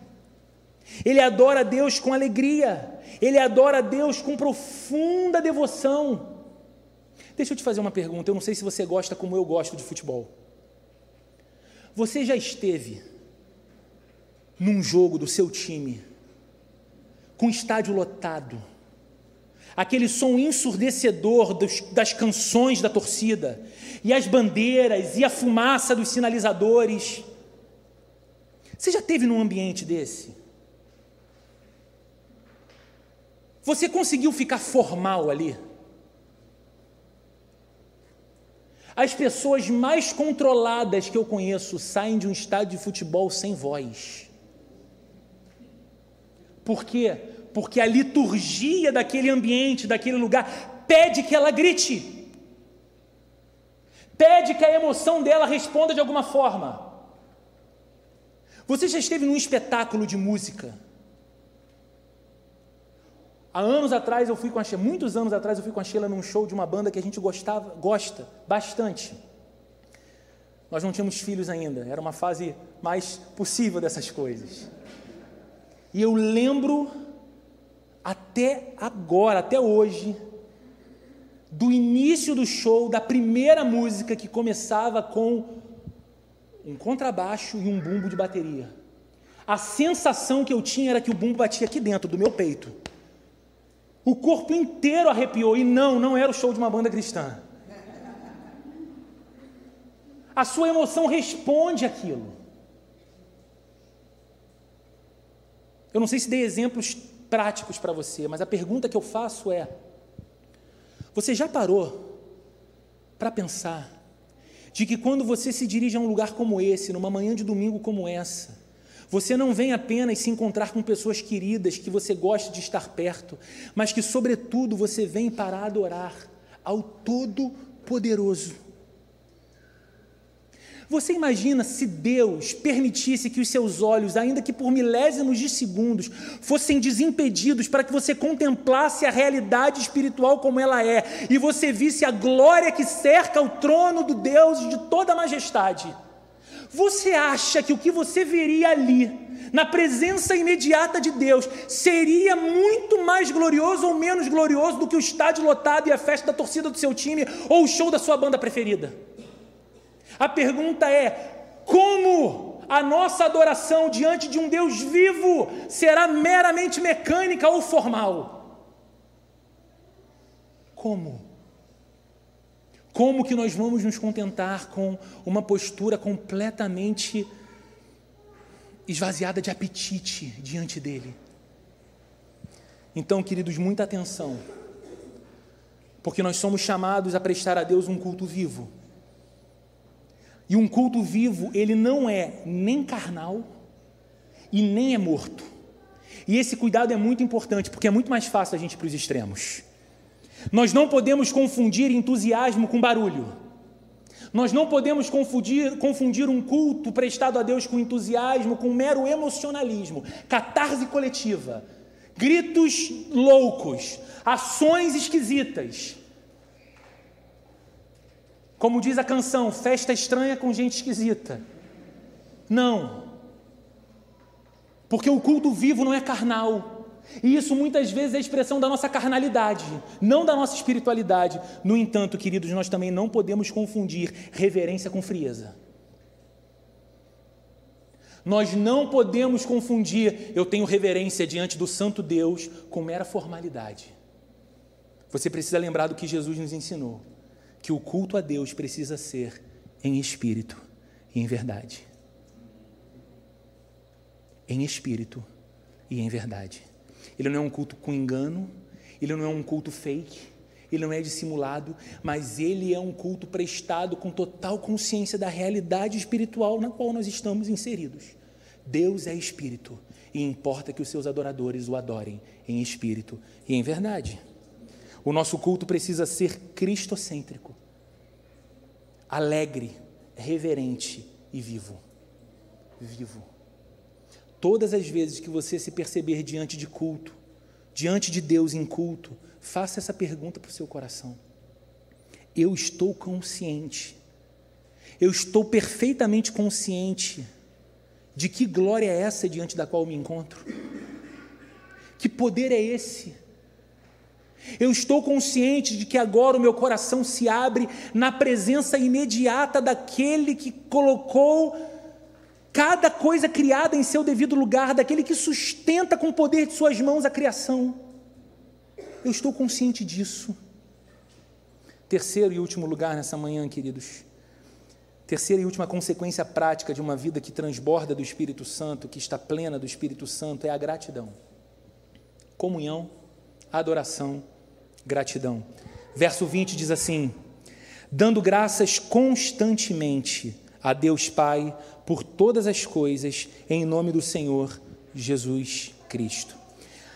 Ele adora a Deus com alegria. Ele adora a Deus com profunda devoção. Deixa eu te fazer uma pergunta. Eu não sei se você gosta como eu gosto de futebol. Você já esteve num jogo do seu time, com estádio lotado, aquele som ensurdecedor dos, das canções da torcida, e as bandeiras, e a fumaça dos sinalizadores. Você já teve num ambiente desse? Você conseguiu ficar formal ali? As pessoas mais controladas que eu conheço saem de um estádio de futebol sem voz. Por quê? Porque a liturgia daquele ambiente, daquele lugar, pede que ela grite. pede que a emoção dela responda de alguma forma. Você já esteve num espetáculo de música? Há anos atrás eu fui com a Sheila, muitos anos atrás eu fui com a Sheila num show de uma banda que a gente gostava, gosta bastante. Nós não tínhamos filhos ainda, era uma fase mais possível dessas coisas. E eu lembro até agora, até hoje, do início do show, da primeira música que começava com um contrabaixo e um bumbo de bateria. A sensação que eu tinha era que o bumbo batia aqui dentro do meu peito. O corpo inteiro arrepiou e não, não era o show de uma banda cristã. A sua emoção responde aquilo. Eu não sei se dei exemplos práticos para você, mas a pergunta que eu faço é: você já parou para pensar de que quando você se dirige a um lugar como esse, numa manhã de domingo como essa, você não vem apenas se encontrar com pessoas queridas que você gosta de estar perto, mas que, sobretudo, você vem para adorar ao Todo-Poderoso. Você imagina se Deus permitisse que os seus olhos, ainda que por milésimos de segundos, fossem desimpedidos para que você contemplasse a realidade espiritual como ela é e você visse a glória que cerca o trono do Deus de toda a majestade? Você acha que o que você veria ali, na presença imediata de Deus, seria muito mais glorioso ou menos glorioso do que o estádio lotado e a festa da torcida do seu time ou o show da sua banda preferida? A pergunta é: como a nossa adoração diante de um Deus vivo será meramente mecânica ou formal? Como? Como que nós vamos nos contentar com uma postura completamente esvaziada de apetite diante dele? Então, queridos, muita atenção, porque nós somos chamados a prestar a Deus um culto vivo. E um culto vivo, ele não é nem carnal e nem é morto. E esse cuidado é muito importante, porque é muito mais fácil a gente ir para os extremos. Nós não podemos confundir entusiasmo com barulho. Nós não podemos confundir, confundir um culto prestado a Deus com entusiasmo, com mero emocionalismo, catarse coletiva, gritos loucos, ações esquisitas. Como diz a canção, festa estranha com gente esquisita. Não. Porque o culto vivo não é carnal. E isso muitas vezes é expressão da nossa carnalidade, não da nossa espiritualidade. No entanto, queridos, nós também não podemos confundir reverência com frieza. Nós não podemos confundir eu tenho reverência diante do Santo Deus com mera formalidade. Você precisa lembrar do que Jesus nos ensinou que o culto a Deus precisa ser em espírito e em verdade. Em espírito e em verdade. Ele não é um culto com engano, ele não é um culto fake, ele não é dissimulado, mas ele é um culto prestado com total consciência da realidade espiritual na qual nós estamos inseridos. Deus é espírito e importa que os seus adoradores o adorem em espírito e em verdade. O nosso culto precisa ser cristocêntrico, alegre, reverente e vivo. Vivo. Todas as vezes que você se perceber diante de culto, diante de Deus em culto, faça essa pergunta para o seu coração. Eu estou consciente, eu estou perfeitamente consciente de que glória é essa diante da qual me encontro? Que poder é esse? Eu estou consciente de que agora o meu coração se abre na presença imediata daquele que colocou cada coisa criada em seu devido lugar, daquele que sustenta com o poder de suas mãos a criação. Eu estou consciente disso. Terceiro e último lugar nessa manhã, queridos. Terceira e última consequência prática de uma vida que transborda do Espírito Santo, que está plena do Espírito Santo, é a gratidão. Comunhão, adoração gratidão. Verso 20 diz assim: dando graças constantemente a Deus Pai por todas as coisas, em nome do Senhor Jesus Cristo.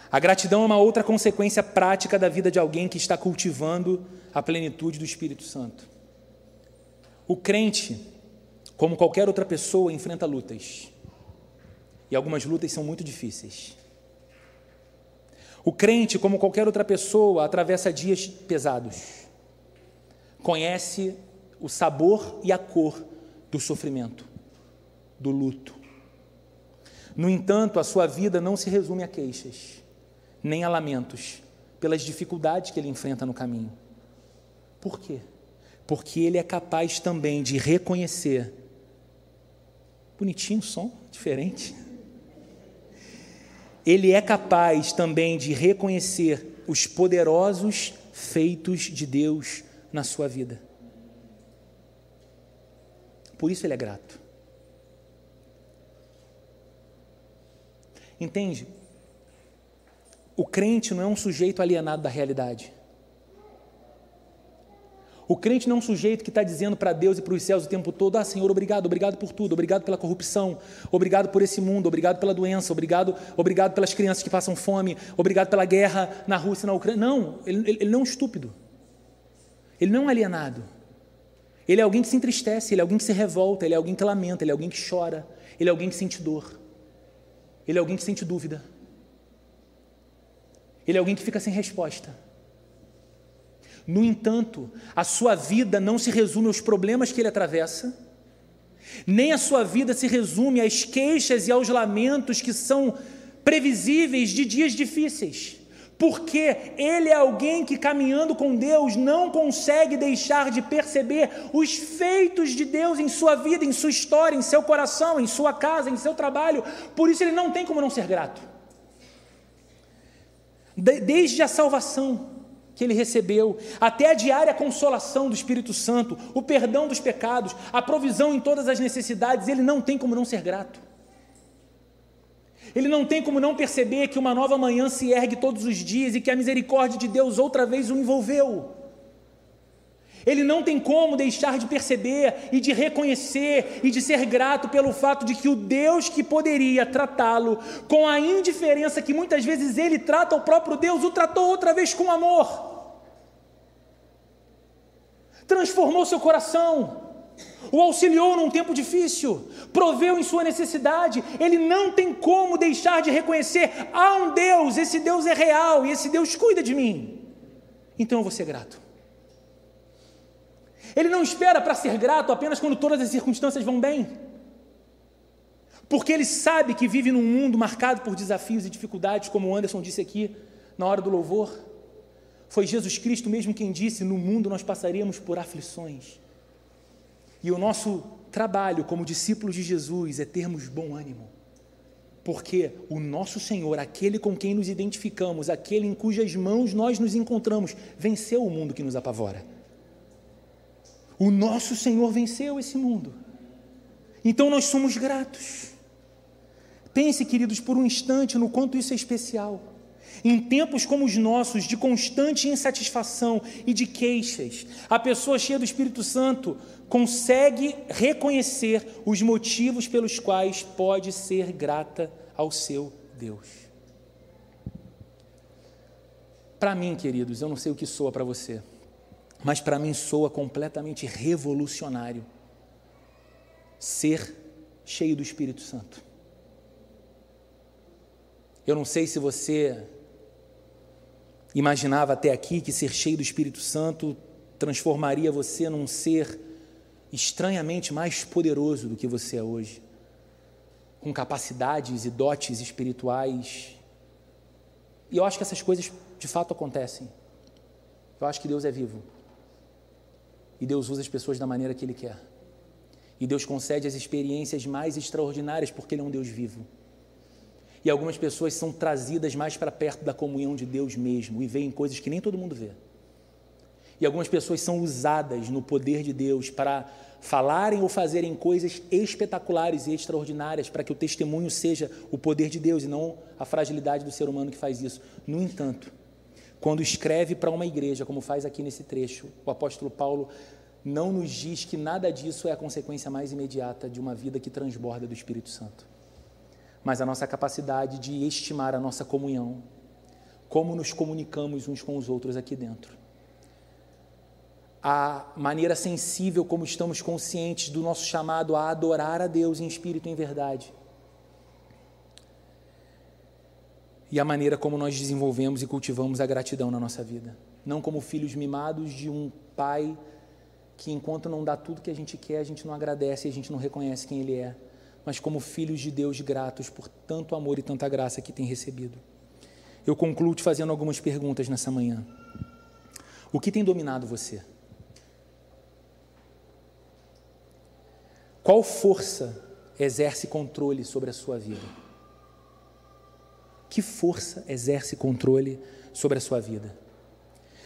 A gratidão é uma outra consequência prática da vida de alguém que está cultivando a plenitude do Espírito Santo. O crente, como qualquer outra pessoa, enfrenta lutas. E algumas lutas são muito difíceis. O crente, como qualquer outra pessoa, atravessa dias pesados. Conhece o sabor e a cor do sofrimento, do luto. No entanto, a sua vida não se resume a queixas, nem a lamentos, pelas dificuldades que ele enfrenta no caminho. Por quê? Porque ele é capaz também de reconhecer. Bonitinho o som, diferente ele é capaz também de reconhecer os poderosos feitos de Deus na sua vida. Por isso ele é grato. Entende? O crente não é um sujeito alienado da realidade. O crente não é um sujeito que está dizendo para Deus e para os céus o tempo todo: Ah, Senhor, obrigado, obrigado por tudo, obrigado pela corrupção, obrigado por esse mundo, obrigado pela doença, obrigado, obrigado pelas crianças que passam fome, obrigado pela guerra na Rússia e na Ucrânia. Não, ele, ele não é um estúpido, ele não é um alienado. Ele é alguém que se entristece, ele é alguém que se revolta, ele é alguém que lamenta, ele é alguém que chora, ele é alguém que sente dor, ele é alguém que sente dúvida, ele é alguém que fica sem resposta. No entanto, a sua vida não se resume aos problemas que ele atravessa, nem a sua vida se resume às queixas e aos lamentos que são previsíveis de dias difíceis. Porque ele é alguém que caminhando com Deus não consegue deixar de perceber os feitos de Deus em sua vida, em sua história, em seu coração, em sua casa, em seu trabalho. Por isso ele não tem como não ser grato. Desde a salvação, que ele recebeu, até a diária consolação do Espírito Santo, o perdão dos pecados, a provisão em todas as necessidades, ele não tem como não ser grato. Ele não tem como não perceber que uma nova manhã se ergue todos os dias e que a misericórdia de Deus outra vez o envolveu. Ele não tem como deixar de perceber e de reconhecer e de ser grato pelo fato de que o Deus que poderia tratá-lo com a indiferença que muitas vezes ele trata o próprio Deus, o tratou outra vez com amor. Transformou seu coração, o auxiliou num tempo difícil, proveu em sua necessidade. Ele não tem como deixar de reconhecer: há um Deus, esse Deus é real e esse Deus cuida de mim. Então eu vou ser grato. Ele não espera para ser grato apenas quando todas as circunstâncias vão bem. Porque ele sabe que vive num mundo marcado por desafios e dificuldades, como o Anderson disse aqui na hora do louvor. Foi Jesus Cristo mesmo quem disse: No mundo nós passaríamos por aflições. E o nosso trabalho como discípulos de Jesus é termos bom ânimo. Porque o nosso Senhor, aquele com quem nos identificamos, aquele em cujas mãos nós nos encontramos, venceu o mundo que nos apavora. O nosso Senhor venceu esse mundo. Então nós somos gratos. Pense, queridos, por um instante no quanto isso é especial. Em tempos como os nossos, de constante insatisfação e de queixas, a pessoa cheia do Espírito Santo consegue reconhecer os motivos pelos quais pode ser grata ao seu Deus. Para mim, queridos, eu não sei o que soa para você mas para mim soa completamente revolucionário ser cheio do Espírito Santo. Eu não sei se você imaginava até aqui que ser cheio do Espírito Santo transformaria você num ser estranhamente mais poderoso do que você é hoje, com capacidades e dotes espirituais. E eu acho que essas coisas de fato acontecem. Eu acho que Deus é vivo. E Deus usa as pessoas da maneira que Ele quer. E Deus concede as experiências mais extraordinárias porque Ele é um Deus vivo. E algumas pessoas são trazidas mais para perto da comunhão de Deus mesmo e veem coisas que nem todo mundo vê. E algumas pessoas são usadas no poder de Deus para falarem ou fazerem coisas espetaculares e extraordinárias para que o testemunho seja o poder de Deus e não a fragilidade do ser humano que faz isso. No entanto, quando escreve para uma igreja, como faz aqui nesse trecho, o apóstolo Paulo não nos diz que nada disso é a consequência mais imediata de uma vida que transborda do Espírito Santo, mas a nossa capacidade de estimar a nossa comunhão, como nos comunicamos uns com os outros aqui dentro. a maneira sensível como estamos conscientes do nosso chamado a adorar a Deus em espírito e em verdade. E a maneira como nós desenvolvemos e cultivamos a gratidão na nossa vida. Não como filhos mimados de um pai que, enquanto não dá tudo que a gente quer, a gente não agradece e a gente não reconhece quem Ele é, mas como filhos de Deus gratos por tanto amor e tanta graça que tem recebido. Eu concluo te fazendo algumas perguntas nessa manhã. O que tem dominado você? Qual força exerce controle sobre a sua vida? Que força exerce controle sobre a sua vida?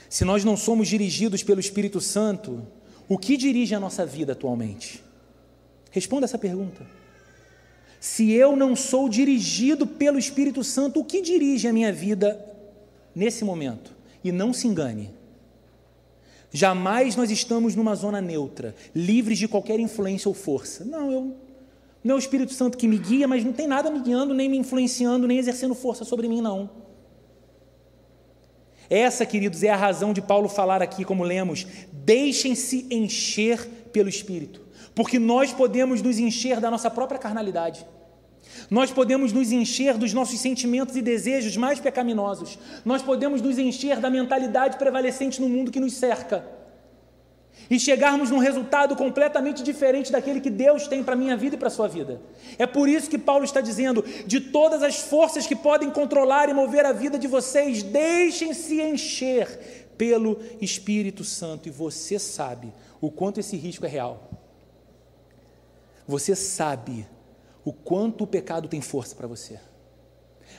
Se nós não somos dirigidos pelo Espírito Santo, o que dirige a nossa vida atualmente? Responda essa pergunta. Se eu não sou dirigido pelo Espírito Santo, o que dirige a minha vida nesse momento? E não se engane, Jamais nós estamos numa zona neutra, livres de qualquer influência ou força. Não, eu não é o Espírito Santo que me guia, mas não tem nada me guiando, nem me influenciando, nem exercendo força sobre mim, não. Essa, queridos, é a razão de Paulo falar aqui, como lemos: deixem-se encher pelo Espírito, porque nós podemos nos encher da nossa própria carnalidade. Nós podemos nos encher dos nossos sentimentos e desejos mais pecaminosos. Nós podemos nos encher da mentalidade prevalecente no mundo que nos cerca. E chegarmos num resultado completamente diferente daquele que Deus tem para a minha vida e para a sua vida. É por isso que Paulo está dizendo: de todas as forças que podem controlar e mover a vida de vocês, deixem-se encher pelo Espírito Santo. E você sabe o quanto esse risco é real. Você sabe o quanto o pecado tem força para você.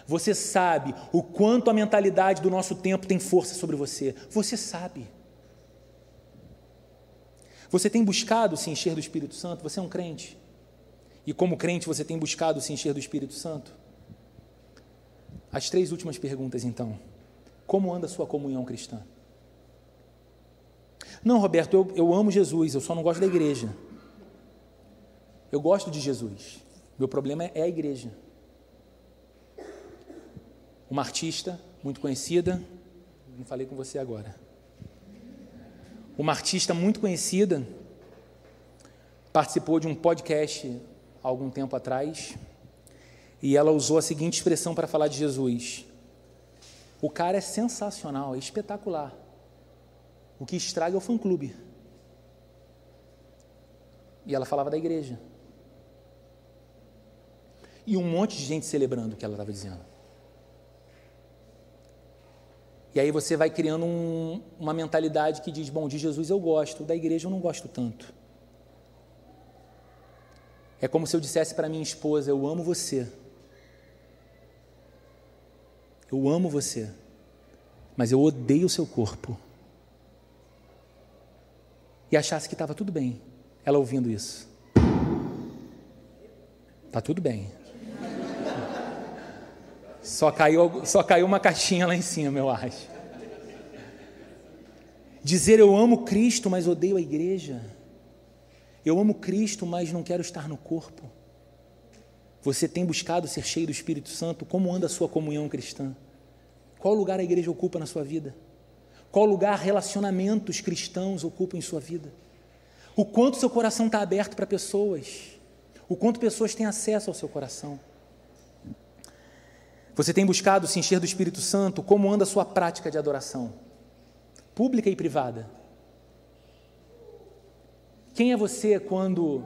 Você sabe o quanto a mentalidade do nosso tempo tem força sobre você. Você sabe. Você tem buscado se encher do Espírito Santo? Você é um crente. E como crente, você tem buscado se encher do Espírito Santo? As três últimas perguntas, então. Como anda a sua comunhão cristã? Não, Roberto, eu, eu amo Jesus, eu só não gosto da igreja. Eu gosto de Jesus. Meu problema é a igreja. Uma artista muito conhecida, não falei com você agora. Uma artista muito conhecida participou de um podcast há algum tempo atrás e ela usou a seguinte expressão para falar de Jesus: O cara é sensacional, é espetacular. O que estraga é o fã-clube. E ela falava da igreja e um monte de gente celebrando o que ela estava dizendo. E aí você vai criando um, uma mentalidade que diz: bom, de Jesus eu gosto, da igreja eu não gosto tanto. É como se eu dissesse para minha esposa: eu amo você. Eu amo você, mas eu odeio o seu corpo. E achasse que estava tudo bem, ela ouvindo isso. Está tudo bem. Só caiu, só caiu uma caixinha lá em cima, eu acho. Dizer eu amo Cristo, mas odeio a igreja. Eu amo Cristo, mas não quero estar no corpo. Você tem buscado ser cheio do Espírito Santo? Como anda a sua comunhão cristã? Qual lugar a igreja ocupa na sua vida? Qual lugar relacionamentos cristãos ocupam em sua vida? O quanto seu coração está aberto para pessoas? O quanto pessoas têm acesso ao seu coração? Você tem buscado se encher do Espírito Santo? Como anda a sua prática de adoração? Pública e privada. Quem é você quando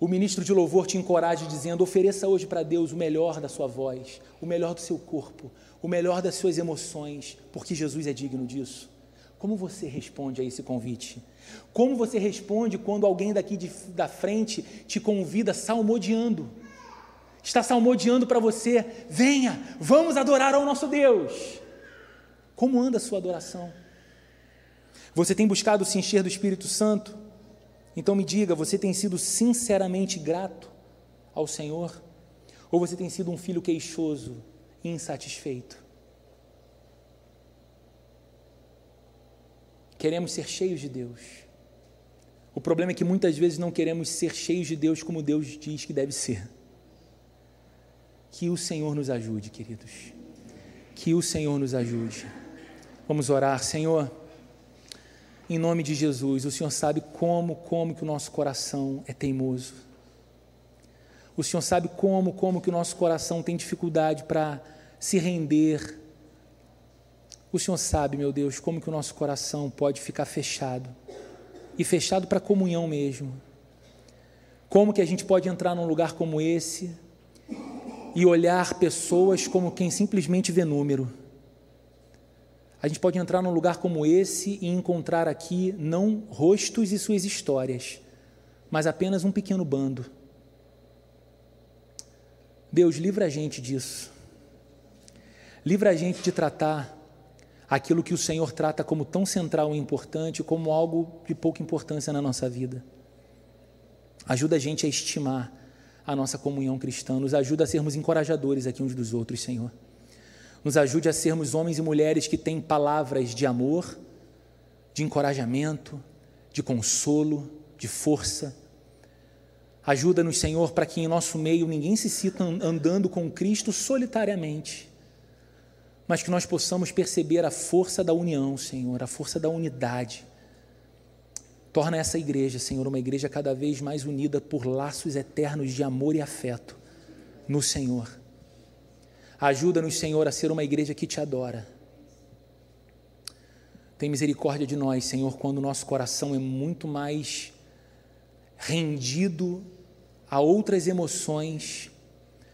o ministro de louvor te encoraja dizendo: ofereça hoje para Deus o melhor da sua voz, o melhor do seu corpo, o melhor das suas emoções, porque Jesus é digno disso? Como você responde a esse convite? Como você responde quando alguém daqui de, da frente te convida salmodiando? Está salmodiando para você: venha, vamos adorar ao nosso Deus. Como anda a sua adoração? Você tem buscado se encher do Espírito Santo? Então me diga, você tem sido sinceramente grato ao Senhor? Ou você tem sido um filho queixoso e insatisfeito? Queremos ser cheios de Deus. O problema é que muitas vezes não queremos ser cheios de Deus como Deus diz que deve ser. Que o Senhor nos ajude, queridos. Que o Senhor nos ajude. Vamos orar, Senhor. Em nome de Jesus, o Senhor sabe como, como que o nosso coração é teimoso. O Senhor sabe como, como que o nosso coração tem dificuldade para se render. O Senhor sabe, meu Deus, como que o nosso coração pode ficar fechado. E fechado para comunhão mesmo. Como que a gente pode entrar num lugar como esse e olhar pessoas como quem simplesmente vê número. A gente pode entrar num lugar como esse e encontrar aqui não rostos e suas histórias, mas apenas um pequeno bando Deus, livra a gente disso. Livra a gente de tratar aquilo que o Senhor trata como tão central e importante, como algo de pouca importância na nossa vida. Ajuda a gente a estimar a nossa comunhão cristã, nos ajuda a sermos encorajadores aqui uns dos outros, Senhor. Nos ajude a sermos homens e mulheres que têm palavras de amor, de encorajamento, de consolo, de força Ajuda-nos, Senhor, para que em nosso meio ninguém se sinta andando com Cristo solitariamente, mas que nós possamos perceber a força da união, Senhor, a força da unidade. Torna essa igreja, Senhor, uma igreja cada vez mais unida por laços eternos de amor e afeto no Senhor. Ajuda-nos, Senhor, a ser uma igreja que te adora. Tem misericórdia de nós, Senhor, quando o nosso coração é muito mais rendido a outras emoções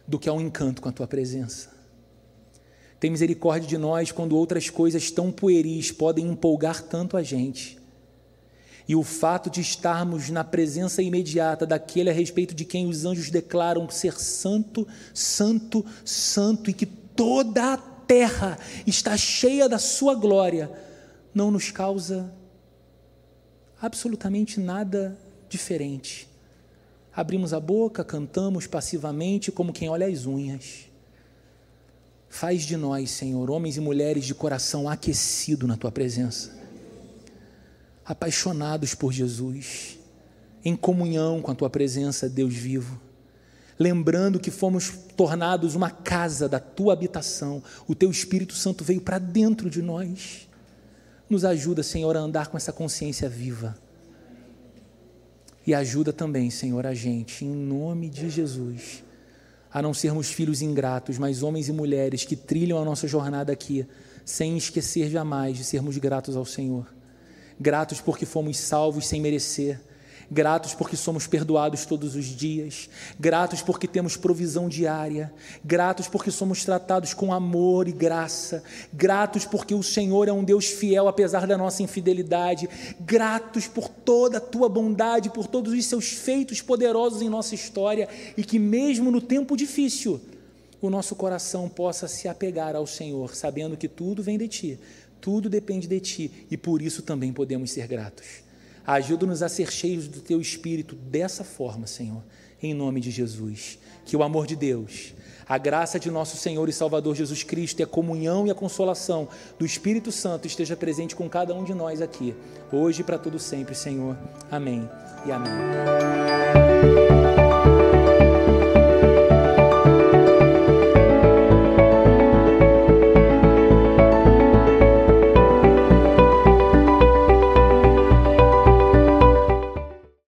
do que ao encanto com a tua presença. Tem misericórdia de nós quando outras coisas tão pueris podem empolgar tanto a gente. E o fato de estarmos na presença imediata daquele a respeito de quem os anjos declaram ser santo, santo, santo e que toda a terra está cheia da sua glória, não nos causa absolutamente nada diferente. Abrimos a boca, cantamos passivamente, como quem olha as unhas. Faz de nós, Senhor, homens e mulheres de coração aquecido na tua presença, apaixonados por Jesus, em comunhão com a tua presença, Deus vivo, lembrando que fomos tornados uma casa da tua habitação, o teu Espírito Santo veio para dentro de nós. Nos ajuda, Senhor, a andar com essa consciência viva e ajuda também, Senhor, a gente, em nome de Jesus, a não sermos filhos ingratos, mas homens e mulheres que trilham a nossa jornada aqui, sem esquecer jamais de sermos gratos ao Senhor. Gratos porque fomos salvos sem merecer, gratos porque somos perdoados todos os dias, gratos porque temos provisão diária, gratos porque somos tratados com amor e graça, gratos porque o Senhor é um Deus fiel apesar da nossa infidelidade, gratos por toda a tua bondade, por todos os seus feitos poderosos em nossa história e que mesmo no tempo difícil, o nosso coração possa se apegar ao Senhor, sabendo que tudo vem de ti, tudo depende de ti e por isso também podemos ser gratos. Ajuda-nos a ser cheios do teu espírito dessa forma, Senhor, em nome de Jesus. Que o amor de Deus, a graça de nosso Senhor e Salvador Jesus Cristo e a comunhão e a consolação do Espírito Santo esteja presente com cada um de nós aqui, hoje e para todo sempre, Senhor. Amém e amém.